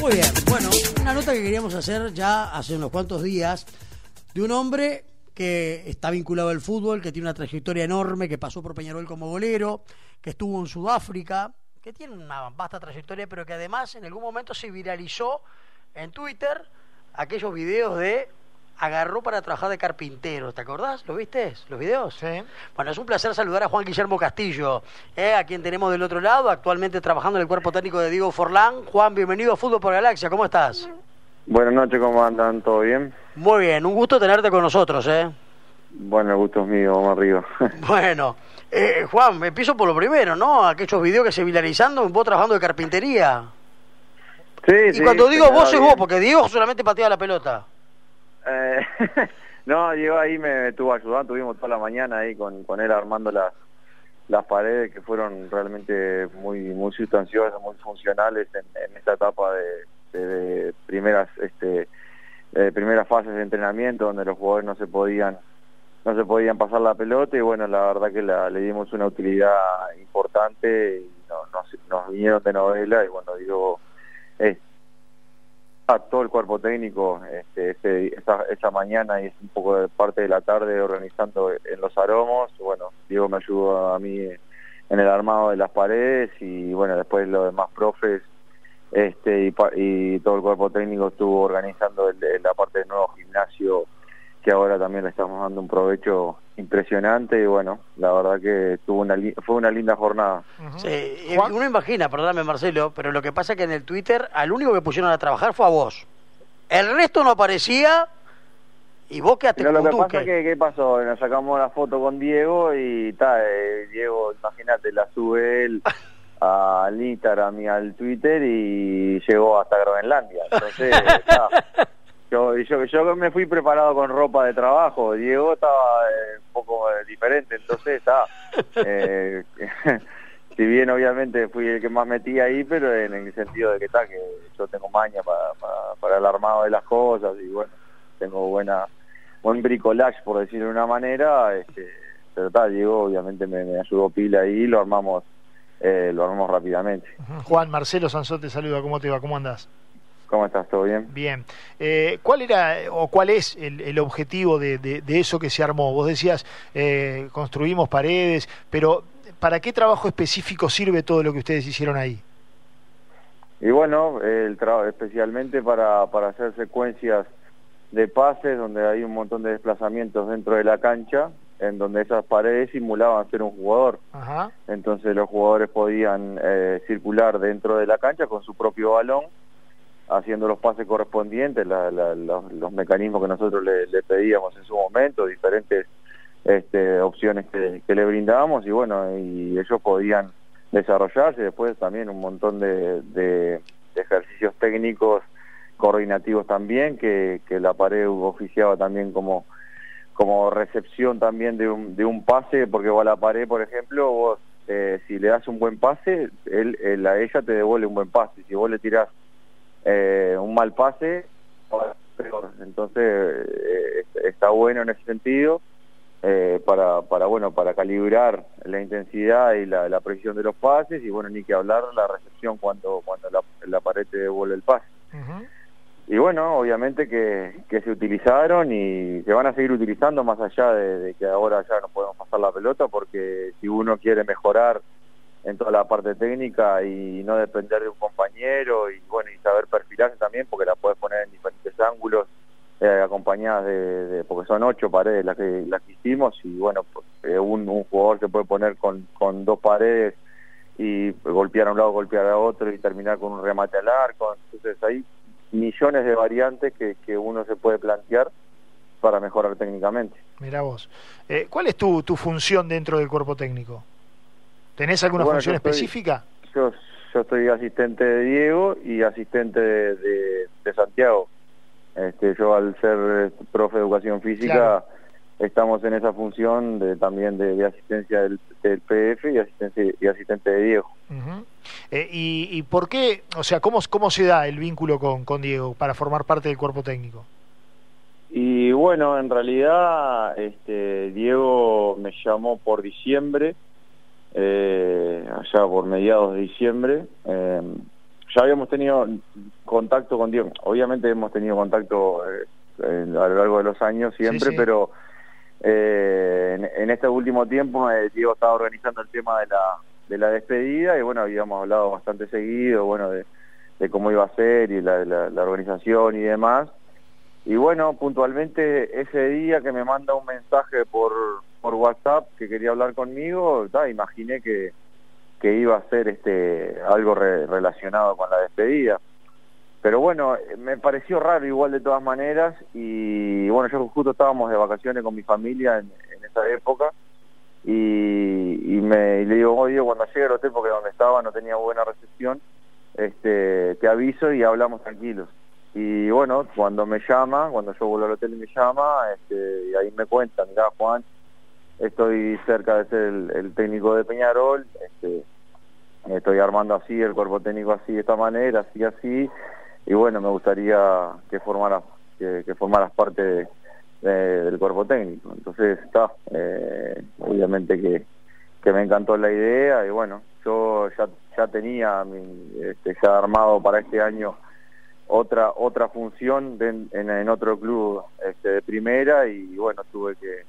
Muy bien, bueno, una nota que queríamos hacer ya hace unos cuantos días de un hombre que está vinculado al fútbol, que tiene una trayectoria enorme, que pasó por Peñarol como golero, que estuvo en Sudáfrica, que tiene una vasta trayectoria, pero que además en algún momento se viralizó en Twitter aquellos videos de agarró para trabajar de carpintero, ¿te acordás? ¿Lo viste? ¿Los videos? Sí. Bueno, es un placer saludar a Juan Guillermo Castillo, eh, a quien tenemos del otro lado, actualmente trabajando en el cuerpo técnico de Diego Forlán. Juan, bienvenido a Fútbol por Galaxia, ¿cómo estás? Buenas noches, ¿cómo andan? ¿Todo bien? Muy bien, un gusto tenerte con nosotros, ¿eh? Bueno, el gusto es mío, vamos arriba. Bueno, eh, Juan, empiezo por lo primero, ¿no? Aquellos videos que se viralizando, vos trabajando de carpintería. sí, Y sí, cuando digo me vos da es vos, bien. porque Diego solamente patea la pelota. No, Diego ahí me estuvo ayudando, tuvimos toda la mañana ahí con, con él armando las las paredes que fueron realmente muy muy sustanciosas, muy funcionales en, esta etapa de, primeras este primeras fases de entrenamiento donde los jugadores no se podían no se podían pasar la pelota y bueno la verdad que le dimos una utilidad importante y no- nos, vinieron de novela y bueno digo es- todo el cuerpo técnico este, ese- esa, mañana y es un poco de parte de la tarde organizando en los aromos. Bueno, Diego me ayudó a mí en el armado de las paredes y bueno, después los demás profes este y, todo el cuerpo técnico estuvo organizando la parte del nuevo gimnasio que ahora también le estamos dando un provecho impresionante y bueno, la verdad que tuvo una li- fue una linda jornada. Sí, eh, Juan. uno imagina, perdóname Marcelo, pero lo que pasa es que en el Twitter al único que pusieron a trabajar fue a vos. El resto no aparecía y vos quedaste Pero lo que con pasa es que, ¿qué pasó? Nos sacamos la foto con Diego y ta, eh, Diego, imagínate, la sube él al Instagram y al Twitter y llegó hasta Groenlandia. Entonces, ta, yo, yo, yo me fui preparado con ropa de trabajo, Diego estaba eh, un poco eh, diferente, entonces está... Eh, si bien obviamente fui el que más metí ahí, pero en el sentido de que está, que yo tengo maña para, para, para el armado de las cosas y bueno, tengo buena buen bricolage, por decirlo de una manera, este, pero tal, Diego obviamente me, ayudó pila ahí y lo armamos, eh, lo armamos rápidamente. Juan, Marcelo Sansón te saluda, ¿cómo te va? ¿Cómo andás? ¿Cómo estás? ¿Todo bien? Bien. Eh, ¿Cuál era o cuál es el, el objetivo de, de- de eso que se armó? Vos decías, eh, construimos paredes, pero ¿para qué trabajo específico sirve todo lo que ustedes hicieron ahí? Y bueno, el trabajo especialmente para, para hacer secuencias de pases donde hay un montón de desplazamientos dentro de la cancha, en donde esas paredes simulaban ser un jugador. Ajá. Entonces los jugadores podían eh, circular dentro de la cancha con su propio balón, haciendo los pases correspondientes, los, mecanismos que nosotros le, pedíamos en su momento, diferentes este, opciones que, le brindábamos y bueno, y ellos podían desarrollarse, después también un montón de, ejercicios técnicos coordinativos también, que, la pared oficiaba también como como recepción también de un, de un pase, porque vos a la pared, por ejemplo, vos eh, si le das un buen pase, él, él a ella te devuelve un buen pase. Si vos le tirás eh, un mal pase, peor. Entonces eh, está bueno en ese sentido eh, para, para bueno para calibrar la intensidad y la, la precisión de los pases y bueno ni que hablar la recepción cuando cuando la, la pared te devuelve el pase. Y bueno, obviamente que, que se utilizaron y se van a seguir utilizando más allá de, de que ahora ya no podemos pasar la pelota porque si uno quiere mejorar en toda la parte técnica y no depender de un compañero y bueno y saber perfilarse también porque la puedes poner en diferentes ángulos eh, acompañadas de, porque son ocho paredes las que las que hicimos y bueno pues, eh, un, un jugador se puede poner con, con dos paredes y golpear a un lado golpear a otro y terminar con un remate al arco entonces ahí millones de variantes que, que uno se puede plantear para mejorar técnicamente. Mirá vos. Eh, ¿Cuál es tu, tu función dentro del cuerpo técnico? ¿Tenés alguna Bueno, función yo estoy- específica? Yo, yo estoy asistente de Diego y asistente de, de- de Santiago. Este, yo al ser eh, profe de educación física Claro. estamos en esa función de, también de, de asistencia del, del PF y asistente, y asistente de Diego. Eh, y, y por qué, o sea, cómo, cómo se da el vínculo con, con Diego para formar parte del cuerpo técnico? Y bueno, en realidad este, Diego me llamó por diciembre, eh, allá por mediados de diciembre, eh, ya habíamos tenido contacto con Diego. Obviamente hemos tenido contacto eh, a lo largo de los años siempre, pero eh, en, este último tiempo Diego estaba organizando el tema de la, de la despedida y bueno, habíamos hablado bastante seguido, bueno, de, cómo iba a ser y la, la, organización y demás. Y bueno, puntualmente ese día que me manda un mensaje por, por WhatsApp que quería hablar conmigo, imaginé que, que iba a ser este algo relacionado con la despedida. Pero bueno, me pareció raro igual de todas maneras y bueno, yo justo estábamos de vacaciones con mi familia en, esa época y, y me le digo, oye, cuando llegue al hotel, porque donde estaba no tenía buena recepción, este, te aviso y hablamos tranquilos. Y bueno, cuando me llama, cuando yo vuelvo al hotel y me llama, este, y ahí me cuenta, mira Juan, estoy cerca de ser el, técnico de Peñarol, este, estoy armando así el cuerpo técnico así de esta manera, así así, y bueno, me gustaría que formaras, que, parte del cuerpo técnico. Entonces está, eh, obviamente que, que me encantó la idea y bueno, yo ya, ya tenía este, ya armado para este año otra otra función en, en, otro club este, de primera y bueno tuve que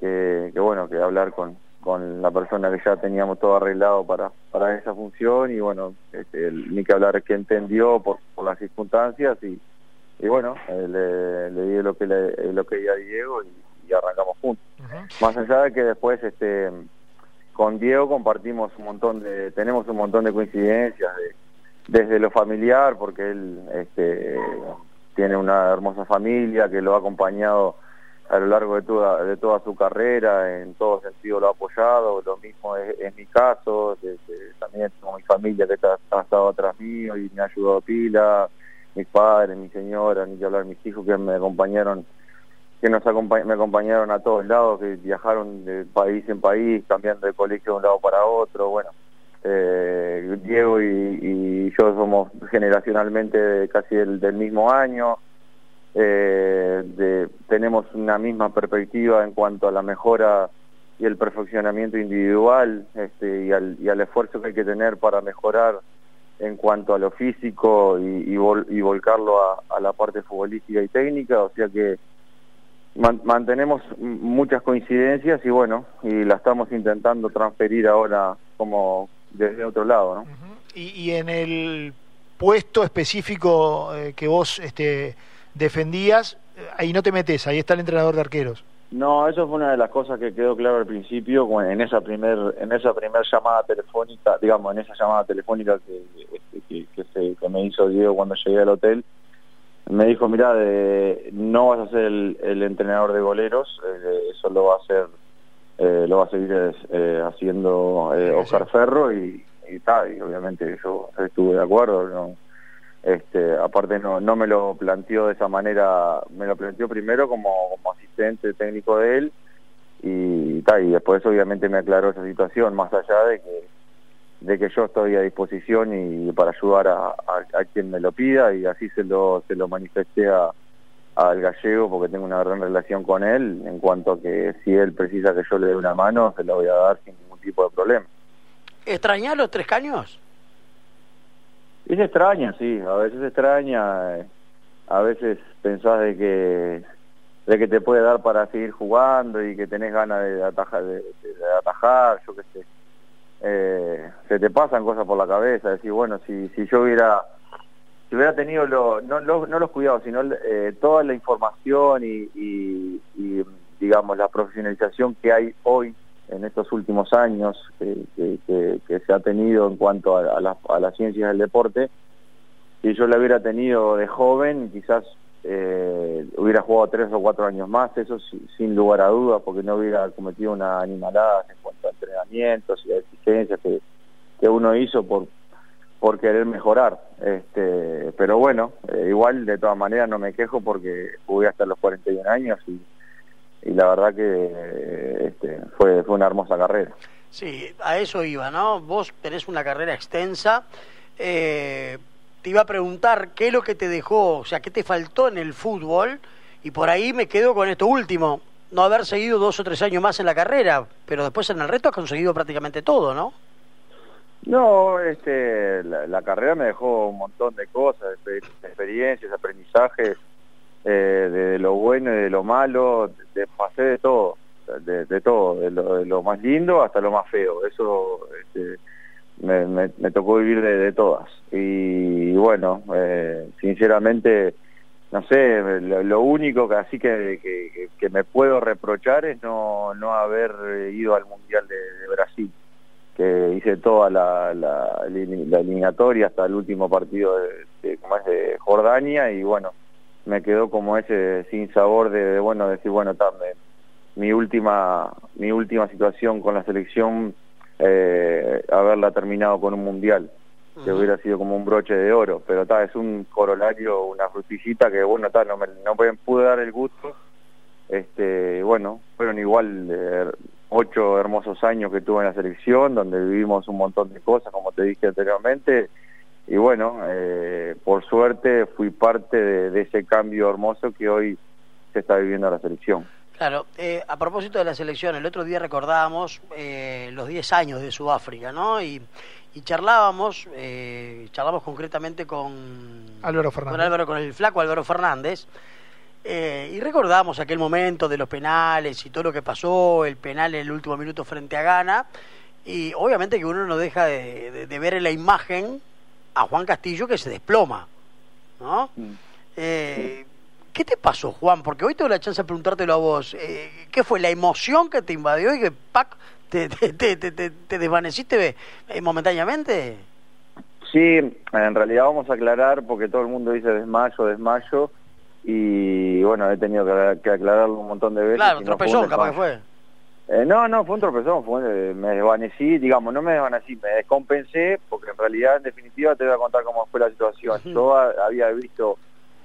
que, bueno, que hablar con, con la persona que ya teníamos todo arreglado para, para esa función y bueno, este, ni que hablar que entendió por, por las circunstancias y, y bueno, eh, le, le di lo que le, lo que a Diego y, arrancamos juntos. Más allá de que después este con Diego compartimos un montón de, tenemos un montón de coincidencias desde lo familiar, porque él este, tiene una hermosa familia que lo ha acompañado a lo largo de toda, de toda su carrera, en todo sentido lo ha apoyado, lo mismo es, mi caso, también tengo mi familia que ha estado atrás mío y me ha ayudado pila, mis padres, mi señora, ni que hablar mis hijos que me acompañaron, que nos acompañaron a todos lados, que viajaron de país en país, cambiando de colegio de un lado para otro, bueno. Eh, Diego y, yo somos generacionalmente casi del mismo año, eh, tenemos una misma perspectiva en cuanto a la mejora y el perfeccionamiento individual este, y, al, esfuerzo que hay que tener para mejorar en cuanto a lo físico y, volcarlo a, la parte futbolística y técnica, o sea que mantenemos muchas coincidencias y bueno, y la estamos intentando transferir ahora como desde otro lado. y, en el puesto específico eh, que vos este, defendías, ahí no te metes, ahí está el entrenador de arqueros. No, eso fue una de las cosas que quedó claro al principio en esa primer en esa primer llamada telefónica, digamos, en esa llamada telefónica que, que, se, me hizo Diego cuando llegué al hotel. Me dijo, mira, no vas a ser el, entrenador de goleros, eh, eso lo va a hacer, eh, lo va a seguir eh, haciendo Oscar Ferro y, y, y obviamente yo estuve de acuerdo, no, este, aparte no, no me lo planteó de esa manera, me lo planteó primero como, asistente técnico de él y, y después obviamente me aclaró esa situación, más allá de que, de que yo estoy a disposición y para ayudar a, quien me lo pida y así se lo, se lo manifesté a, al gallego porque tengo una gran relación con él en cuanto a que si él precisa que yo le dé una mano se la voy a dar sin ningún tipo de problema. ¿Extrañar los tres caños? Es extraña, sí, a veces extraña, eh, a veces pensás de que de que te puede dar para seguir jugando y que tenés ganas de atajar, de, atajar yo qué sé. Eh, se te pasan cosas por la cabeza, decir, bueno, si, si yo hubiera si hubiera tenido lo, no, no los cuidados, sino eh, toda la información y, y, digamos, la profesionalización que hay hoy en estos últimos años que, se ha tenido en cuanto a, las ciencias del deporte. Si yo la hubiera tenido de joven, quizás eh, hubiera jugado tres o cuatro años más, eso sin lugar a dudas, porque no hubiera cometido una animalada en cuanto a entrenamientos y a exigencias que, que uno hizo por por querer mejorar. Este, pero bueno, eh, igual de todas maneras no me quejo porque jugué hasta los 41 años y y la verdad que este, fue, fue una hermosa carrera. Sí, a eso iba, ¿no? Vos tenés una carrera extensa. Eh, te iba a preguntar qué es lo que te dejó, o sea, qué te faltó en el fútbol, y por ahí me quedo con esto último, no haber seguido dos o tres años más en la carrera, pero después en el resto has conseguido prácticamente todo, ¿no? No, este, la, carrera me dejó un montón de cosas, experiencias, aprendizajes, eh, de, lo bueno y de lo malo, de, pasé de todo, de, todo, de lo, más lindo hasta lo más feo. Eso este, me, tocó vivir de, todas. Y, bueno, eh, sinceramente, no sé, lo, único que así que, que, me puedo reprochar es no, no haber ido al Mundial de Brasil que hice toda la, la, eliminatoria hasta el último partido de, es de Jordania y bueno, me quedó como ese sin sabor de, bueno, decir, bueno, también mi última mi última situación con la selección eh, haberla terminado con un mundial que hubiera sido como un broche de oro. Pero está es un corolario una frutillita que bueno está no me no pude dar el gusto. Este bueno fueron igual eh, ocho hermosos años que tuve en la selección, donde vivimos un montón de cosas, como te dije anteriormente, y bueno, eh, por suerte fui parte de, ese cambio hermoso que hoy se está viviendo en la selección. Claro, eh, a propósito de la selección, el otro día recordábamos eh, los 10 años de Sudáfrica, ¿no? Y, charlábamos, charlamos concretamente con Álvaro Fernández. Con Álvaro, con el flaco Álvaro Fernández, eh, y recordamos aquel momento de los penales y todo lo que pasó, el penal en el último minuto frente a Ghana. Y obviamente que uno no deja de, ver en la imagen a Juan Castillo que se desploma. ¿no? Mm. Eh, ¿Qué te pasó, Juan? Porque hoy tengo la chance de preguntártelo a vos. Eh, ¿Qué fue la emoción que te invadió y que ¡pac! te, te, te, te desvaneciste momentáneamente? Sí, en realidad vamos a aclarar porque todo el mundo dice desmayo, desmayo y bueno, he tenido que, aclararlo un montón de veces. Claro, tropezón capaz que fue. Eh, no, no, fue un tropezón, fue, me desvanecí, digamos, no me desvanecí, me descompensé, porque en realidad, en definitiva, te voy a contar cómo fue la situación. Yo había visto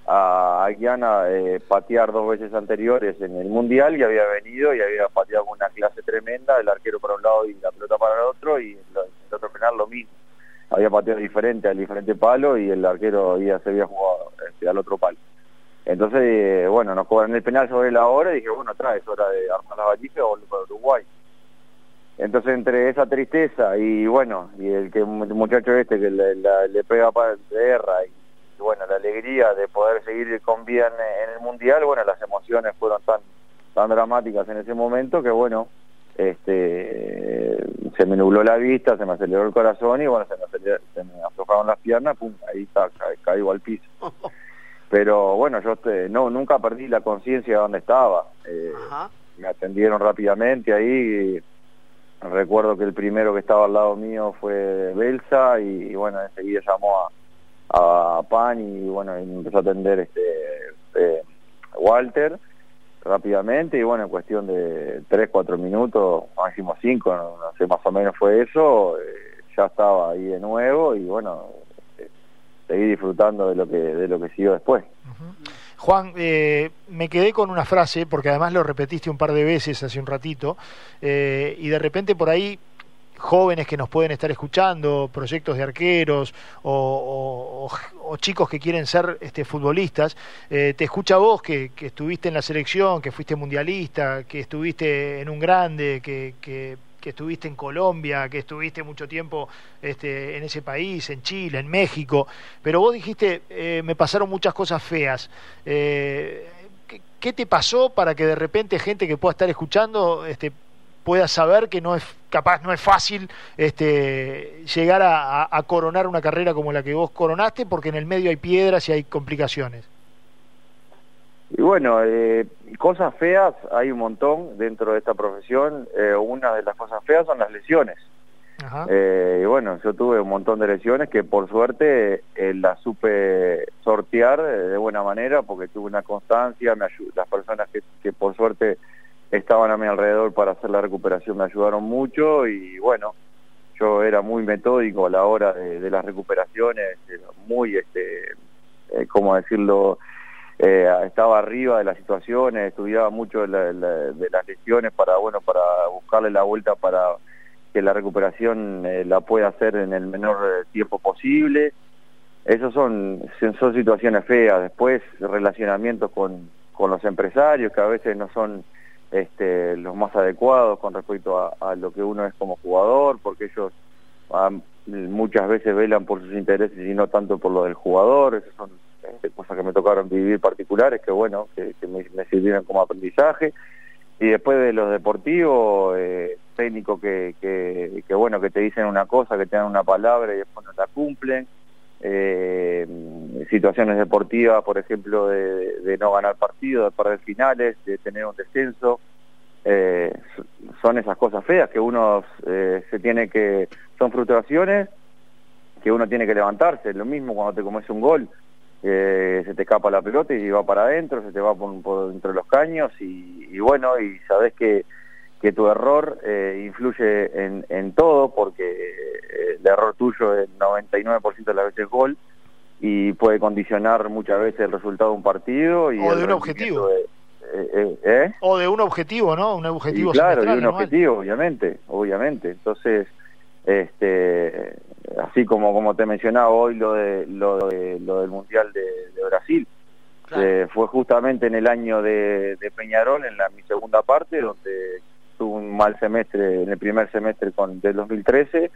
a, Guiana eh, patear dos veces anteriores en el Mundial y había venido y había pateado con una clase tremenda, el arquero para un lado y la pelota para el otro, y el otro penal lo mismo. Había pateado diferente al diferente palo y el arquero ya se había jugado este, al otro palo. Entonces, eh, bueno, nos cobran el penal sobre la hora y dije, bueno, trae, es hora de armar la valija o volver para Uruguay. Entonces, entre esa tristeza y bueno, y el que el muchacho este que le, pega para guerra y, bueno, la alegría de poder seguir con vida en, el Mundial, bueno, las emociones fueron tan, dramáticas en ese momento que bueno, este se me nubló la vista, se me aceleró el corazón y bueno, se me, se me aflojaron las piernas, pum, ahí está, caigo al piso. pero bueno, yo no nunca perdí la conciencia de dónde estaba. Eh, me atendieron rápidamente ahí. recuerdo que el primero que estaba al lado mío fue Belsa y, bueno, enseguida llamó a, a Pan y bueno, empezó a atender este eh, Walter rápidamente y bueno, en cuestión de 3, 4 minutos, máximo 5, no, sé, más o menos fue eso, eh, ya estaba ahí de nuevo y bueno, seguir disfrutando de lo que de lo que siguió después. Juan, eh, me quedé con una frase, porque además lo repetiste un par de veces hace un ratito, eh, y de repente por ahí jóvenes que nos pueden estar escuchando, proyectos de arqueros o, chicos que quieren ser este, futbolistas, eh, te escucha vos que, que, estuviste en la selección, que fuiste mundialista, que estuviste en un grande, que, que que estuviste en Colombia, que estuviste mucho tiempo este, en ese país, en Chile, en México, pero vos dijiste, eh, me pasaron muchas cosas feas. Eh, ¿qué, te pasó para que de repente gente que pueda estar escuchando este, pueda saber que no es capaz, no es fácil este, llegar a coronar una carrera como la que vos coronaste, porque en el medio hay piedras y hay complicaciones? Y bueno, eh, cosas feas hay un montón dentro de esta profesión. Eh, una de las cosas feas son las lesiones. Eh, y bueno, yo tuve un montón de lesiones que por suerte eh, las supe sortear de buena manera porque tuve una constancia, me las personas que, que por suerte estaban a mi alrededor para hacer la recuperación me ayudaron mucho y bueno, yo era muy metódico a la hora de, de las recuperaciones, muy, este, ¿cómo decirlo?, eh, estaba arriba de las situaciones, estudiaba mucho de, las lesiones para, bueno, para buscarle la vuelta para que la recuperación eh, la pueda hacer en el menor eh, tiempo posible. Esas son, son situaciones feas. Después, relacionamientos con, con los empresarios que a veces no son este, los más adecuados con respecto a, lo que uno es como jugador, porque ellos muchas veces velan por sus intereses y no tanto por lo del jugador, esas son cosas que me tocaron vivir particulares que bueno, que, me, sirvieron como aprendizaje. Y después de los deportivos, eh, técnicos que, que, bueno, que te dicen una cosa, que te dan una palabra y después no la cumplen. Eh, situaciones deportivas, por ejemplo, de, no ganar partidos, de perder finales, de tener un descenso. Eh, son esas cosas feas que uno se tiene que, son frustraciones que uno tiene que levantarse, lo mismo cuando te comes un gol, eh, se te escapa la pelota y va para adentro, se te va por, por entre los caños y, bueno, y sabes que, que tu error influye en, en todo porque el error tuyo es el 99% de las veces gol y puede condicionar muchas veces el resultado de un partido y o de un objetivo. eh, eh, ¿eh? o de un objetivo no un objetivo claro de un objetivo obviamente obviamente. Entonces este así como como te mencionaba hoy lo de lo de lo del mundial de, Brasil. Fue justamente en el año de, Peñarol en la mi segunda parte donde tuve un mal semestre en el primer semestre con del 2013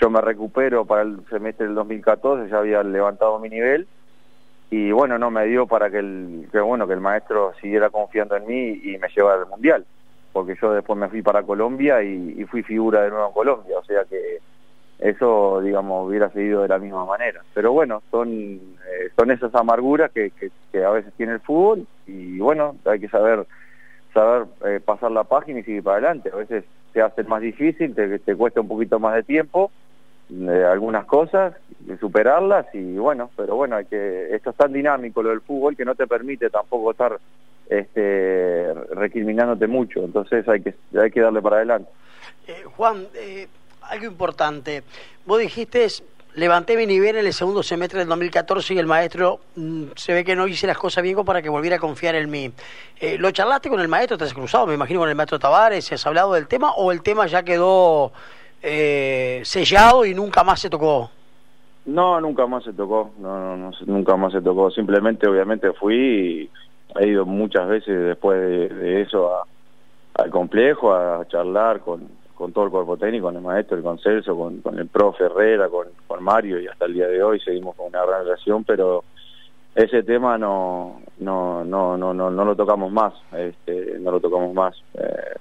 yo me recupero para el semestre del 2014, ya había levantado mi nivel. Y bueno, no me dio para que el, que bueno, que el maestro siguiera confiando en mí y me llevara al Mundial, porque yo después me fui para Colombia y, fui figura de nuevo en Colombia, o sea que eso, digamos, hubiera seguido de la misma manera. Pero bueno, son, eh, son esas amarguras que, que, a veces tiene el fútbol y bueno, hay que saber saber eh, pasar la página y seguir para adelante. A veces te hace más difícil, te, te cuesta un poquito más de tiempo, algunas cosas, superarlas y bueno, pero bueno, hay que esto es tan dinámico lo del fútbol que no te permite tampoco estar este, recriminándote mucho, entonces hay que hay que darle para adelante. Eh, Juan, eh, algo importante, vos dijiste levanté mi nivel en el segundo semestre del 2014 y el maestro mm, se ve que no hice las cosas bien para que volviera a confiar en mí. Eh, ¿Lo charlaste con el maestro? ¿Te has cruzado, me imagino, con el maestro Tavares? ¿Has hablado del tema o el tema ya quedó eh, sellado y nunca más se tocó. No, nunca más se tocó, no, no, nunca más se tocó. Simplemente, obviamente, fui y he ido muchas veces después de, eso al complejo a charlar con, con todo el cuerpo técnico, con el maestro, con Celso, con, con el profe Herrera, con, con Mario y hasta el día de hoy seguimos con una gran relación, pero ese tema no no no no no, no lo tocamos más, este, no lo tocamos más. Eh,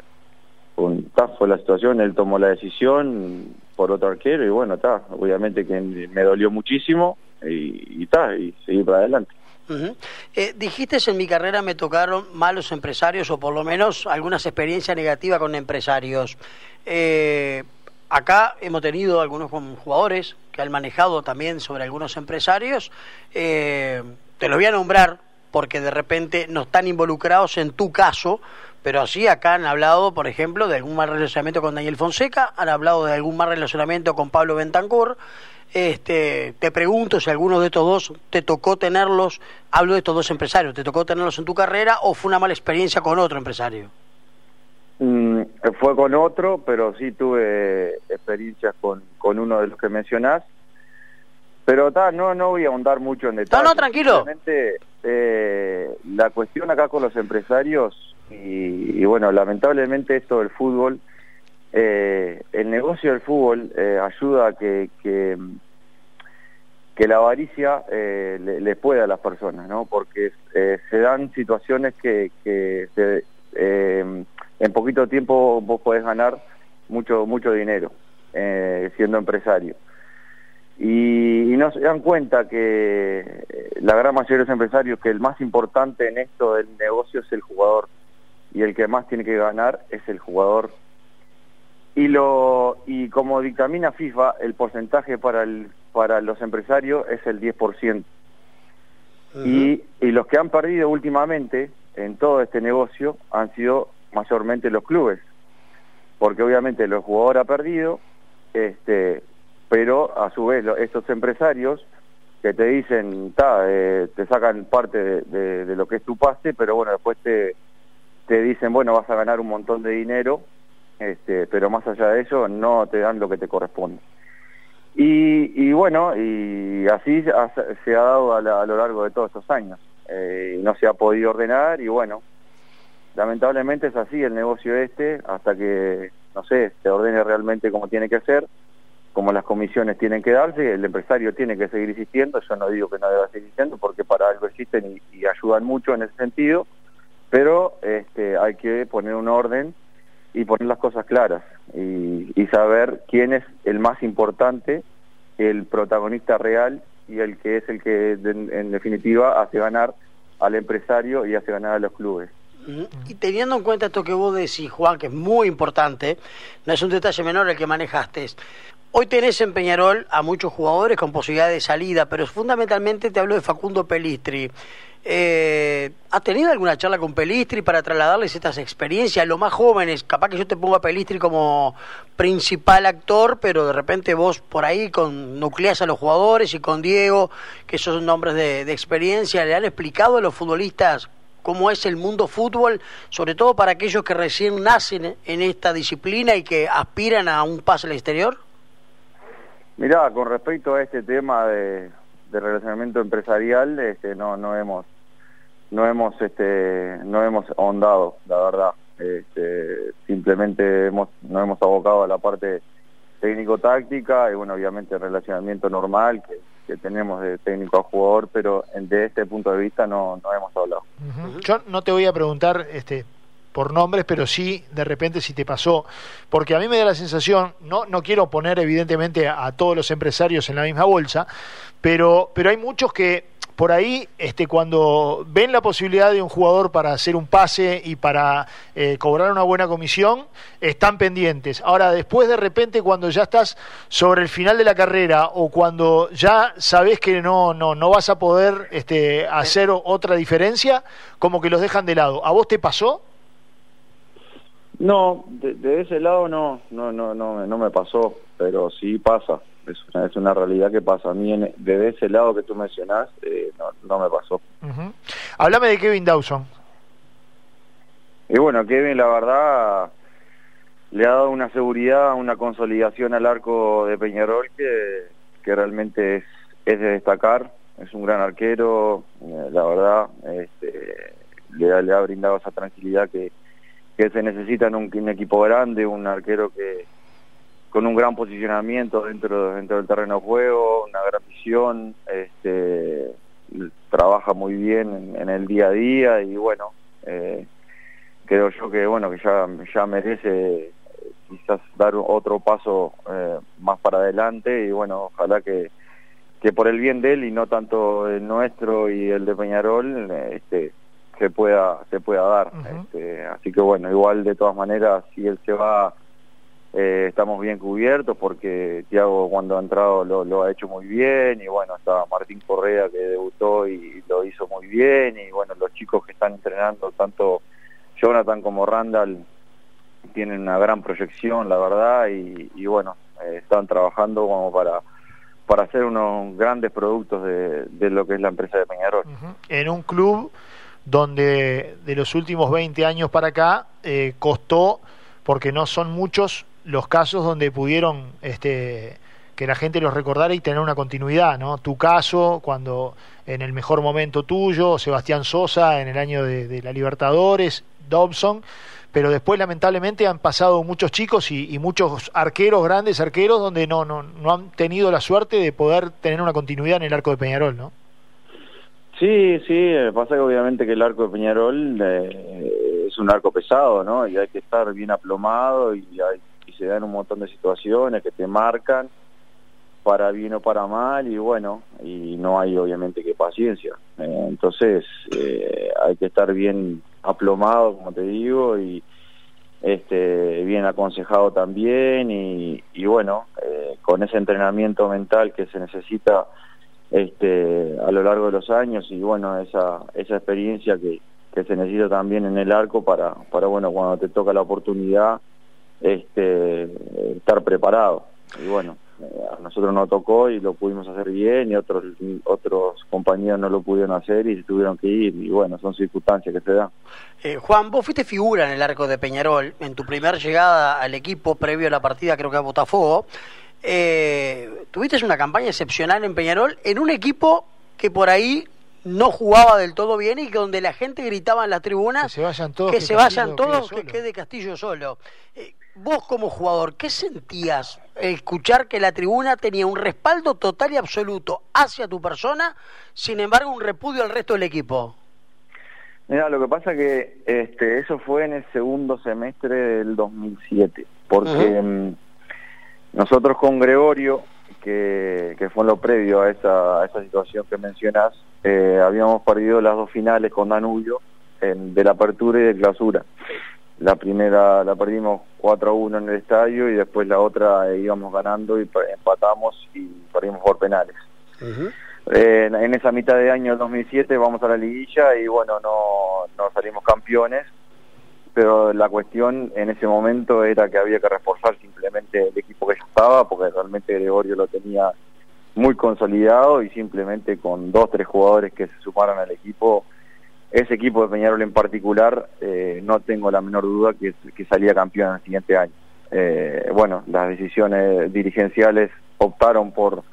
fue la situación, él tomó la decisión por otro arquero y bueno, está, obviamente que me dolió muchísimo y está, y, seguí para adelante. Eh, dijiste en mi carrera me tocaron malos empresarios o por lo menos algunas experiencias negativas con empresarios. Eh, acá hemos tenido algunos jugadores que han manejado también sobre algunos empresarios. Eh, te los voy a nombrar porque de repente no están involucrados en tu caso, pero sí acá han hablado, por ejemplo, de algún mal relacionamiento con Daniel Fonseca, han hablado de algún mal relacionamiento con Pablo Bentancur. Este, te pregunto si alguno de estos dos te tocó tenerlos, hablo de estos dos empresarios, ¿te tocó tenerlos en tu carrera o fue una mala experiencia con otro empresario? Mm, fue con otro, pero sí tuve experiencias con, con uno de los que mencionás. Pero ta, no, no voy a ahondar mucho en detalle. No, no, tranquilo. Eh, la cuestión acá con los empresarios y, bueno, lamentablemente esto del fútbol, eh, el negocio del fútbol eh, ayuda a que, la avaricia eh, le, pueda a las personas, ¿no? Porque se dan situaciones que, que en poquito tiempo vos podés ganar mucho, mucho dinero siendo empresario. Y, y, no se dan cuenta que la gran mayoría de los empresarios que el más importante en esto del negocio es el jugador y el que más tiene que ganar es el jugador. Y lo y como dictamina FIFA, el porcentaje para el para los empresarios es el 10%. y, y los que han perdido últimamente en todo este negocio han sido mayormente los clubes. Porque obviamente el jugador ha perdido, este, pero a su vez estos empresarios que te dicen, ta, eh, te sacan parte de, de, lo que es tu pase, pero bueno, después te, te dicen, bueno, vas a ganar un montón de dinero, este, pero más allá de eso no te dan lo que te corresponde. Y, bueno, y así se ha dado a, lo largo de todos estos años. Eh, no se ha podido ordenar y bueno, lamentablemente es así el negocio este hasta que, no sé, se ordene realmente como tiene que ser como las comisiones tienen que darse, el empresario tiene que seguir existiendo, yo no digo que no deba seguir existiendo porque para algo existen y, ayudan mucho en ese sentido, pero este, hay que poner un orden y poner las cosas claras y, saber quién es el más importante, el protagonista real y el que es el que en definitiva hace ganar al empresario y hace ganar a los clubes. Y teniendo en cuenta esto que vos decís, Juan, que es muy importante, no es un detalle menor el que manejaste. Hoy tenés en Peñarol a muchos jugadores con posibilidad de salida, pero fundamentalmente te hablo de Facundo Pelistri. Eh, ¿Has tenido alguna charla con Pelistri para trasladarles estas experiencias a los más jóvenes? Capaz que yo te pongo a Pelistri como principal actor, pero de repente vos por ahí con nucleas a los jugadores y con Diego, que son nombres de, de experiencia, ¿le han explicado a los futbolistas cómo es el mundo fútbol, sobre todo para aquellos que recién nacen en esta disciplina y que aspiran a un paso al exterior? Mirá, con respecto a este tema de, relacionamiento empresarial, este, no, hemos, no hemos, este, no hemos ahondado, la verdad. Este, simplemente hemos, nos hemos abocado a la parte técnico-táctica y bueno, obviamente el relacionamiento normal que, tenemos de técnico a jugador, pero de este punto de vista no, no hemos hablado. Yo no te voy a preguntar este, por nombres, pero sí de repente si te pasó, porque a mí me da la sensación, no, no quiero poner evidentemente a, todos los empresarios en la misma bolsa, pero, pero hay muchos que por ahí, este, cuando ven la posibilidad de un jugador para hacer un pase y para eh, cobrar una buena comisión, están pendientes. Ahora, después de repente, cuando ya estás sobre el final de la carrera o cuando ya sabes que no, no, no vas a poder este, hacer otra diferencia, como que los dejan de lado. ¿A vos te pasó? No, de, ese lado no, no, no, no, no me pasó, pero sí pasa. Es una, es una realidad que pasa. A mí, de ese lado que tú mencionás, eh, no, no me pasó. Háblame de Kevin Dawson. Y bueno, Kevin, la verdad, le ha dado una seguridad, una consolidación al arco de Peñarol que, que realmente es, es de destacar. Es un gran arquero, eh, la verdad, este, le, le ha brindado esa tranquilidad que que se necesita en un, equipo grande, un arquero que con un gran posicionamiento dentro dentro del terreno de juego, una gran visión, este, trabaja muy bien en, el día a día y bueno, eh, creo yo que bueno que ya ya merece quizás dar otro paso eh, más para adelante y bueno ojalá que que por el bien de él y no tanto el nuestro y el de Peñarol este se pueda se pueda dar. Este, así que bueno igual de todas maneras si él se va eh, estamos bien cubiertos porque Tiago cuando ha entrado lo, ha hecho muy bien y bueno está Martín Correa que debutó y lo hizo muy bien y bueno los chicos que están entrenando tanto Jonathan como Randall tienen una gran proyección la verdad y, bueno eh, están trabajando como para para hacer unos grandes productos de, de lo que es la empresa de Peñarol. En un club donde de los últimos 20 años para acá eh, costó, porque no son muchos los casos donde pudieron este, que la gente los recordara y tener una continuidad, ¿no? Tu caso, cuando en el mejor momento tuyo, Sebastián Sosa en el año de, la Libertadores, Dobson, pero después lamentablemente han pasado muchos chicos y, y, muchos arqueros, grandes arqueros, donde no, no, no han tenido la suerte de poder tener una continuidad en el arco de Peñarol, ¿no? Sí, sí, eh, pasa que obviamente que el arco de Peñarol eh, es un arco pesado, ¿no? Y hay que estar bien aplomado y, hay, y se dan un montón de situaciones que te marcan para bien o para mal y bueno, y no hay obviamente que paciencia. Eh, entonces hay que estar bien aplomado, como te digo, y este bien aconsejado también y, y bueno, con ese entrenamiento mental que se necesita este, a lo largo de los años y bueno, esa, esa experiencia que, que se necesita también en el arco para, para bueno, cuando te toca la oportunidad, este, estar preparado. Y bueno, a nosotros nos tocó y lo pudimos hacer bien y otros otros compañeros no lo pudieron hacer y tuvieron que ir y bueno, son circunstancias que se dan. Eh, Juan, vos fuiste figura en el arco de Peñarol en tu primera llegada al equipo previo a la partida creo que a Botafogo eh, tuviste una campaña excepcional en Peñarol en un equipo que por ahí no jugaba del todo bien y donde la gente gritaba en las tribunas que se vayan todos, que, se vayan todos, que quede Castillo solo. Eh, vos como jugador, ¿qué sentías escuchar que la tribuna tenía un respaldo total y absoluto hacia tu persona, sin embargo un repudio al resto del equipo? Mira, lo que pasa que este, eso fue en el segundo semestre del 2007, porque mm, nosotros con Gregorio, que, que, fue lo previo a esa, a esa situación que mencionás, eh, habíamos perdido las dos finales con Danubio, en, de la apertura y de clausura. La primera la perdimos 4 a 1 en el estadio y después la otra íbamos ganando y empatamos y perdimos por penales. Eh, en esa mitad de año 2007 vamos a la liguilla y bueno, no, no salimos campeones, pero la cuestión en ese momento era que había que reforzar simplemente el equipo que ya estaba, porque realmente Gregorio lo tenía muy consolidado y simplemente con dos, tres jugadores que se sumaran al equipo, ese equipo de Peñarol en particular, eh, no tengo la menor duda que, salía campeón en el siguiente año. Eh, bueno, las decisiones dirigenciales optaron por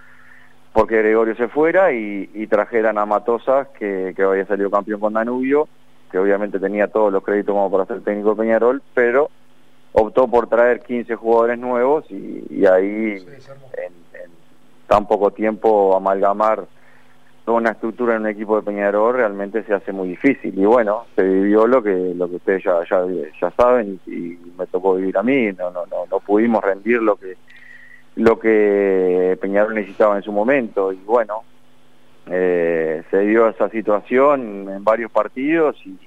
porque Gregorio se fuera y, trajeran a Matosas, que, había salido campeón con Danubio, que obviamente tenía todos los créditos como para ser técnico de Peñarol, pero optó por traer 15 jugadores nuevos y, ahí en, tan poco tiempo amalgamar toda una estructura en un equipo de Peñarol realmente se hace muy difícil. Y bueno se vivió lo que lo que ustedes ya ya, ya saben y, me tocó vivir a mí. No no no no pudimos rendir lo que lo que Peñarol necesitaba en su momento. Y bueno eh, se dio esa situación en varios partidos y,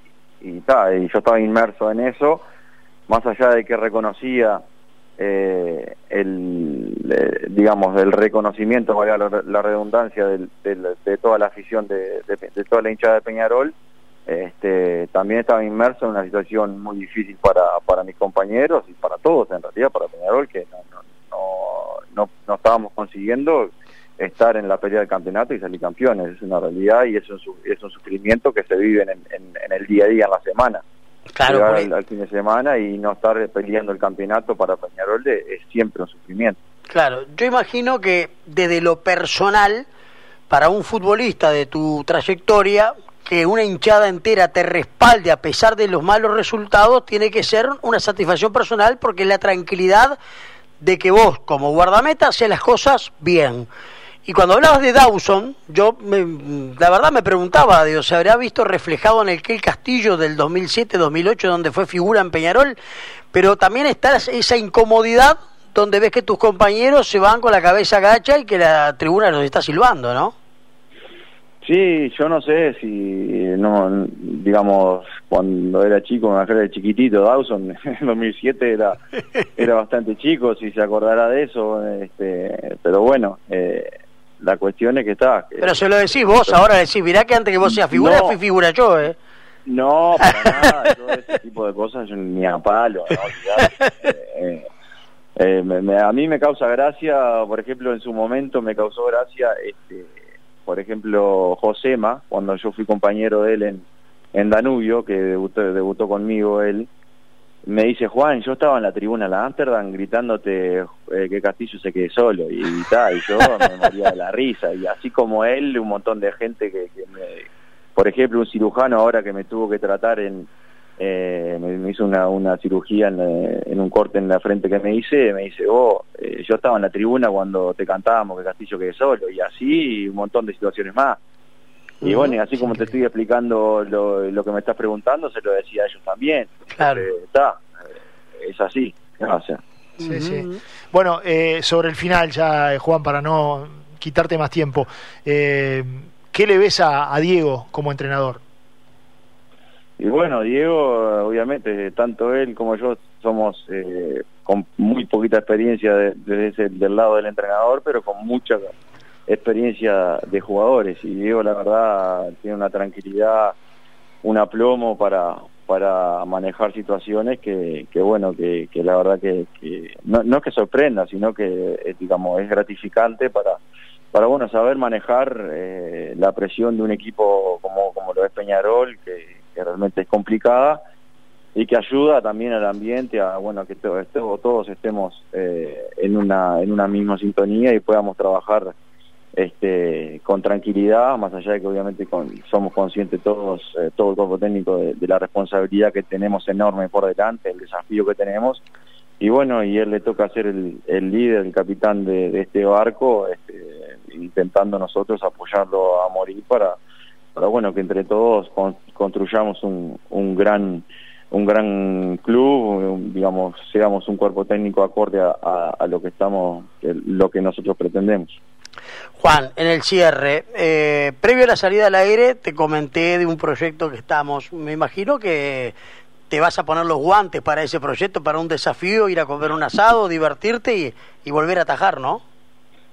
y, y yo estaba inmerso en eso más allá de que reconocía eh, el eh, digamos del reconocimiento valga la, redundancia de toda la afición de, de, toda la hinchada de Peñarol este, también estaba inmerso en una situación muy difícil para, para mis compañeros y para todos en realidad para Peñarol que no, no, estábamos consiguiendo estar en la pelea del campeonato y salir campeones. Es una realidad y es un, es un sufrimiento que se vive en, en, el día a día, en la semana. Claro, al, fin de semana y no estar peleando el campeonato para Peñarol es siempre un sufrimiento. Claro, yo imagino que desde lo personal, para un futbolista de tu trayectoria, que una hinchada entera te respalde a pesar de los malos resultados, tiene que ser una satisfacción personal porque la tranquilidad de que vos, como guardameta, haces las cosas bien. Y cuando hablabas de Dawson, yo la verdad me preguntaba, digo, ¿se habrá visto reflejado en el que el Castillo del 2007-2008, donde fue figura en Peñarol? Pero también está esa incomodidad donde ves que tus compañeros se van con la cabeza gacha y que la tribuna los está silbando, ¿no? Sí, yo no sé si, no, digamos, cuando era chico, me acuerdo de chiquitito, Dawson, en 2007 era, era bastante chico, si se acordará de eso, este, pero bueno, eh, la cuestión es que está. pero se lo decís vos, ahora decís, mirá que antes que vos seas figura, fui figura yo, ¿eh? No, para nada, todo ese tipo de cosas ni a palo, eh, eh, a mí me causa gracia, por ejemplo, en su momento me causó gracia, este por ejemplo, Josema, cuando yo fui compañero de él en, en Danubio, que debutó, debutó conmigo él, me dice, Juan, yo estaba en la tribuna de la Amsterdam gritándote eh, que Castillo se quede solo, y, y, y yo me moría de la risa, y así como él, un montón de gente que, que me, por ejemplo, un cirujano ahora que me tuvo que tratar en, eh, me, hizo una, una cirugía en, eh, en, un corte en la frente que me hice, me dice, oh, yo estaba en la tribuna cuando te cantábamos que Castillo quede solo, y así un montón de situaciones más. Y bueno, así como te estoy explicando lo, lo, que me estás preguntando, se lo decía a ellos también. Claro. Está, es así. Gracias. Sí, sí. Bueno, sobre el final ya, Juan, para no quitarte más tiempo, ¿qué le ves a, a Diego como entrenador? Y bueno, Diego, obviamente, tanto él como yo somos eh, con muy poquita experiencia desde del lado del entrenador, pero con mucha experiencia de jugadores. Y Diego, la verdad, tiene una tranquilidad, un aplomo para para manejar situaciones que, que bueno, que, que la verdad que, que no, es que sorprenda, sino que, eh, digamos, es gratificante para para bueno saber manejar eh, la presión de un equipo como, como lo es Peñarol, que, realmente es complicada y que ayuda también al ambiente a bueno que todos estemos eh, en una en una misma sintonía y podamos trabajar este con tranquilidad más allá de que obviamente somos conscientes todos eh, todo el cuerpo técnico de, la responsabilidad que tenemos enorme por delante el desafío que tenemos. Y bueno, y él le toca ser el, el líder, el capitán de, este barco, este, intentando nosotros apoyarlo a morir para, para bueno, que entre todos construyamos un, un gran un gran club, digamos, seamos un cuerpo técnico acorde a, a, lo que estamos, lo que nosotros pretendemos. Juan, en el cierre, eh, previo a la salida al aire, te comenté de un proyecto que estamos, me imagino que te vas a poner los guantes para ese proyecto, para un desafío, ir a comer un asado, divertirte y, volver a atajar, ¿no?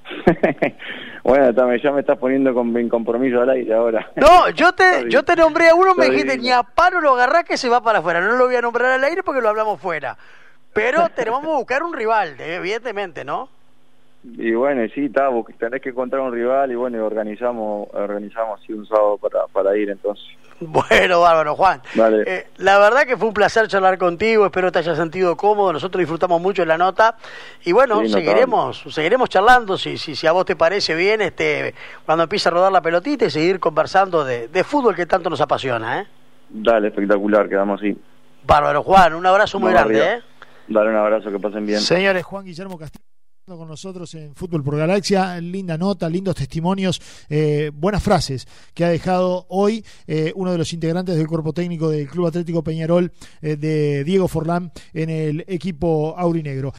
bueno, ya me estás poniendo con, en compromiso al aire ahora. No, yo te, yo te nombré a uno, me dijiste, ni a paro lo agarrás que se va para afuera. No lo voy a nombrar al aire porque lo hablamos fuera. Pero tenemos que buscar un rival, evidentemente, ¿no? Y bueno, sí, está, tenés que encontrar un rival y bueno, organizamos organizamos así un sábado para, para ir entonces. Bueno, bárbaro, Juan. Eh, la verdad que fue un placer charlar contigo, espero te hayas sentido cómodo, nosotros disfrutamos mucho de la nota y bueno, seguiremos seguiremos charlando, si, si, si a vos te parece bien, este cuando empiece a rodar la pelotita y seguir conversando de, de fútbol que tanto nos apasiona. ¿eh? Dale, espectacular, quedamos así. Bárbaro, Juan, un abrazo muy grande. ¿eh? Dale un abrazo, que pasen bien. Señores, Juan Guillermo Castillo con nosotros en Fútbol por Galaxia, linda nota, lindos testimonios, eh, buenas frases que ha dejado hoy eh, uno de los integrantes del cuerpo técnico del Club Atlético Peñarol eh, de Diego Forlán en el equipo aurinegro.